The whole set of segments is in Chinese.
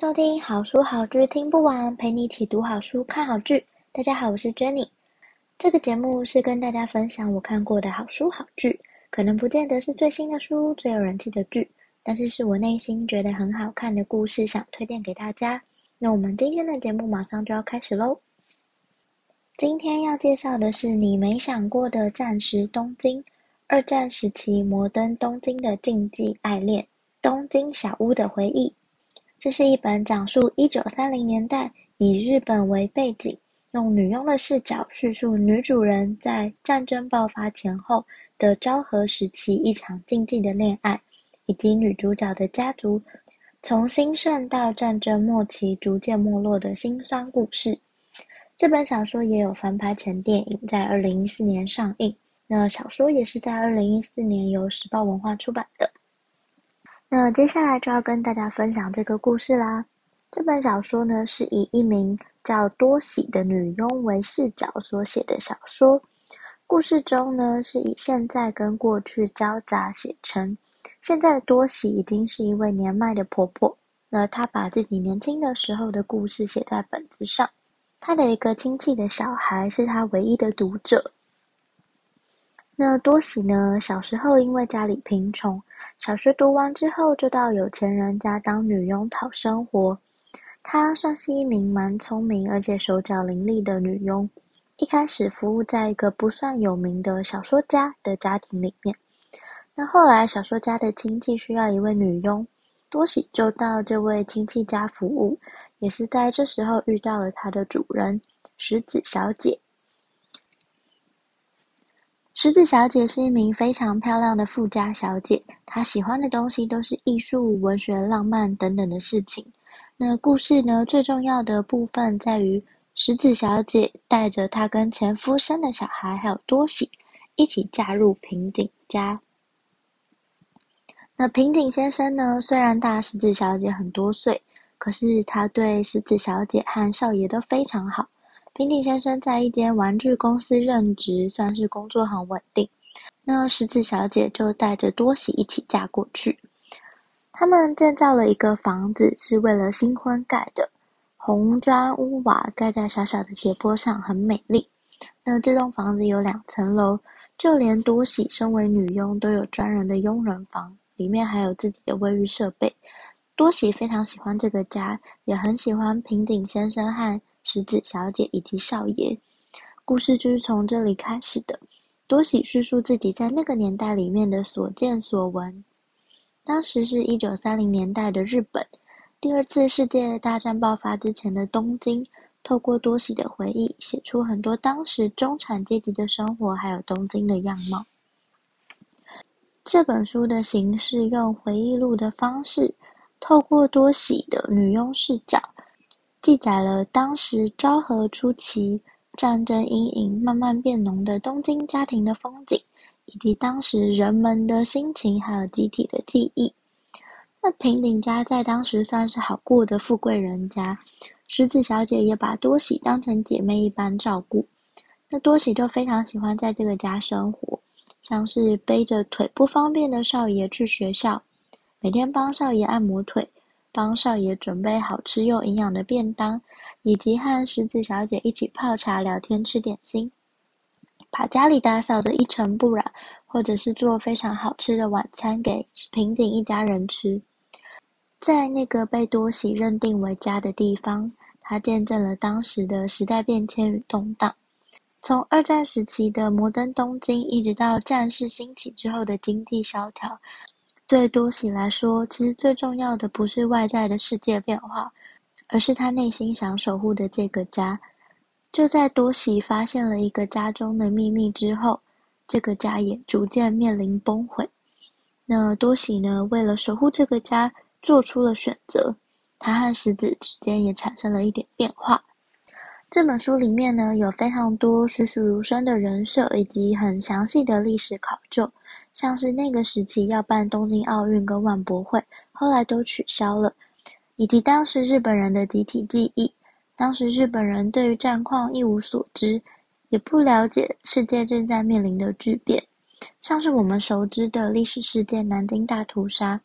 收听好书好剧听不完，陪你一起读好书、看好剧。大家好，我是 Jenny。这个节目是跟大家分享我看过的好书好剧，可能不见得是最新的书、最有人气的剧，但是是我内心觉得很好看的故事，想推荐给大家。那我们今天的节目马上就要开始喽。今天要介绍的是你没想过的战时东京，二战时期摩登东京的禁忌爱恋，东京小屋的回忆。这是一本讲述一九三零年代以日本为背景，用女佣的视角叙述女主人在战争爆发前后的昭和时期一场禁忌的恋爱，以及女主角的家族从兴盛到战争末期逐渐没落的辛酸故事。这本小说也有翻拍成电影，在二零一四年上映。那小说也是在二零一四年由时报文化出版的。那接下来就要跟大家分享这个故事啦。这本小说呢，是以一名叫多喜的女佣为视角所写的小说。故事中呢，是以现在跟过去交杂写成。现在的多喜已经是一位年迈的婆婆。那她把自己年轻的时候的故事写在本子上。她的一个亲戚的小孩是她唯一的读者。那多喜呢，小时候因为家里贫穷。小学读完之后，就到有钱人家当女佣讨生活。她算是一名蛮聪明而且手脚伶俐的女佣。一开始服务在一个不算有名的小说家的家庭里面。那后来小说家的亲戚需要一位女佣，多喜就到这位亲戚家服务。也是在这时候遇到了她的主人石子小姐。石子小姐是一名非常漂亮的富家小姐，她喜欢的东西都是艺术、文学、浪漫等等的事情。那故事呢，最重要的部分在于石子小姐带着她跟前夫生的小孩，还有多喜一起嫁入平井家。那平井先生呢，虽然大石子小姐很多岁，可是他对石子小姐和少爷都非常好。平井先生在一间玩具公司任职，算是工作很稳定。那石子小姐就带着多喜一起嫁过去。他们建造了一个房子，是为了新婚盖的，红砖屋瓦盖在小小的斜坡上，很美丽。那这栋房子有两层楼，就连多喜身为女佣都有专人的佣人房，里面还有自己的卫浴设备。多喜非常喜欢这个家，也很喜欢平井先生和。石子小姐以及少爷，故事就是从这里开始的。多喜叙述自己在那个年代里面的所见所闻。当时是一九三零年代的日本，第二次世界大战爆发之前的东京。透过多喜的回忆，写出很多当时中产阶级的生活，还有东京的样貌。这本书的形式用回忆录的方式，透过多喜的女佣视角。记载了当时昭和初期战争阴影慢慢变浓的东京家庭的风景，以及当时人们的心情，还有集体的记忆。那平顶家在当时算是好过的富贵人家，石子小姐也把多喜当成姐妹一般照顾。那多喜就非常喜欢在这个家生活，像是背着腿不方便的少爷去学校，每天帮少爷按摩腿。帮少爷准备好吃又营养的便当，以及和石子小姐一起泡茶聊天、吃点心，把家里打扫得一尘不染，或者是做非常好吃的晚餐给平井一家人吃。在那个被多喜认定为家的地方，他见证了当时的时代变迁与动荡，从二战时期的摩登东京，一直到战事兴起之后的经济萧条。对多喜来说，其实最重要的不是外在的世界变化，而是他内心想守护的这个家。就在多喜发现了一个家中的秘密之后，这个家也逐渐面临崩毁。那多喜呢，为了守护这个家，做出了选择。他和石子之间也产生了一点变化。这本书里面呢，有非常多栩栩如生的人设，以及很详细的历史考究，像是那个时期要办东京奥运跟万博会，后来都取消了，以及当时日本人的集体记忆。当时日本人对于战况一无所知，也不了解世界正在面临的巨变，像是我们熟知的历史事件——南京大屠杀，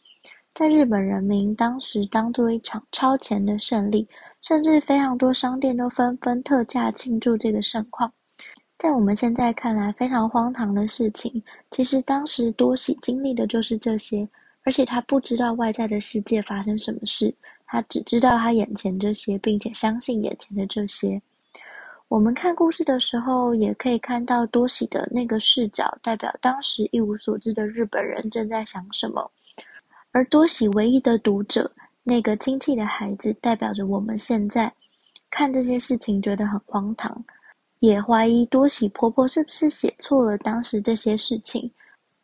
在日本人民当时当作一场超前的胜利。甚至非常多商店都纷纷特价庆祝这个盛况，在我们现在看来非常荒唐的事情，其实当时多喜经历的就是这些，而且他不知道外在的世界发生什么事，他只知道他眼前这些，并且相信眼前的这些。我们看故事的时候，也可以看到多喜的那个视角，代表当时一无所知的日本人正在想什么，而多喜唯一的读者。那个亲戚的孩子，代表着我们现在看这些事情觉得很荒唐，也怀疑多喜婆婆是不是写错了当时这些事情。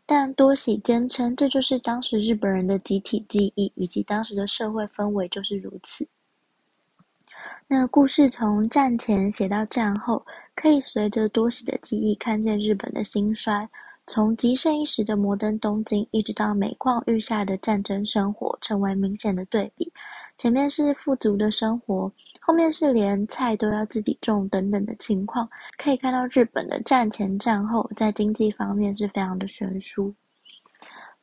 但多喜坚称，这就是当时日本人的集体记忆，以及当时的社会氛围就是如此。那故事从战前写到战后，可以随着多喜的记忆，看见日本的兴衰。从极盛一时的摩登东京，一直到每况愈下的战争生活，成为明显的对比。前面是富足的生活，后面是连菜都要自己种等等的情况。可以看到日本的战前战后，在经济方面是非常的悬殊。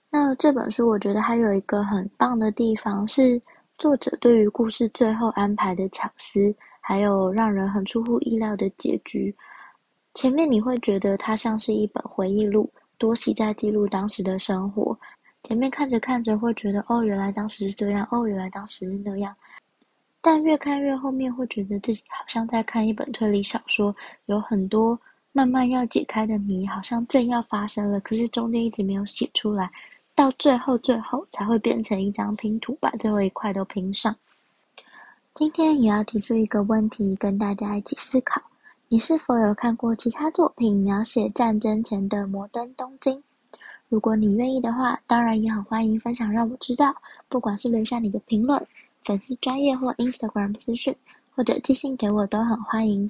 那这本书我觉得还有一个很棒的地方，是作者对于故事最后安排的巧思，还有让人很出乎意料的结局。前面你会觉得它像是一本回忆录，多喜在记录当时的生活。前面看着看着会觉得，哦，原来当时是这样，哦，原来当时是那样。但越看越后面，会觉得自己好像在看一本推理小说，有很多慢慢要解开的谜，好像正要发生了，可是中间一直没有写出来，到最后最后才会变成一张拼图，把最后一块都拼上。今天也要提出一个问题，跟大家一起思考。你是否有看过其他作品描写战争前的摩登东京？如果你愿意的话，当然也很欢迎分享让我知道。不管是留下你的评论、粉丝专业或 Instagram 资讯，或者寄信给我都很欢迎。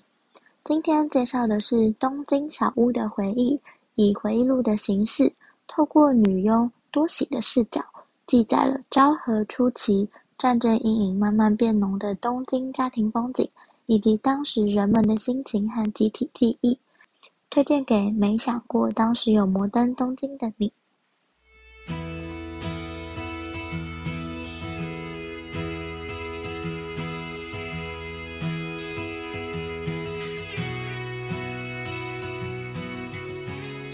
今天介绍的是东京小屋的回忆，以回忆录的形式，透过女佣多喜的视角，记载了昭和初期战争阴影慢慢变浓的东京家庭风景。以及当时人们的心情和集体记忆，推荐给没想过当时有摩登东京的你。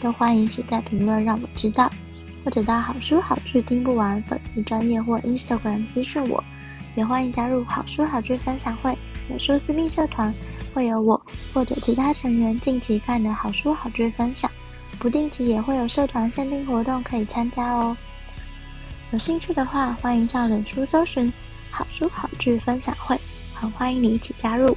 都欢迎写在评论让我知道，或者到好书好剧听不完粉丝专业或 Instagram 私讯我，也欢迎加入好书好剧分享会。有书私密社团会有我或者其他成员近期看的好书好剧分享，不定期也会有社团限定活动可以参加哦。有兴趣的话，欢迎上脸书搜寻“好书好剧分享会”，很欢迎你一起加入。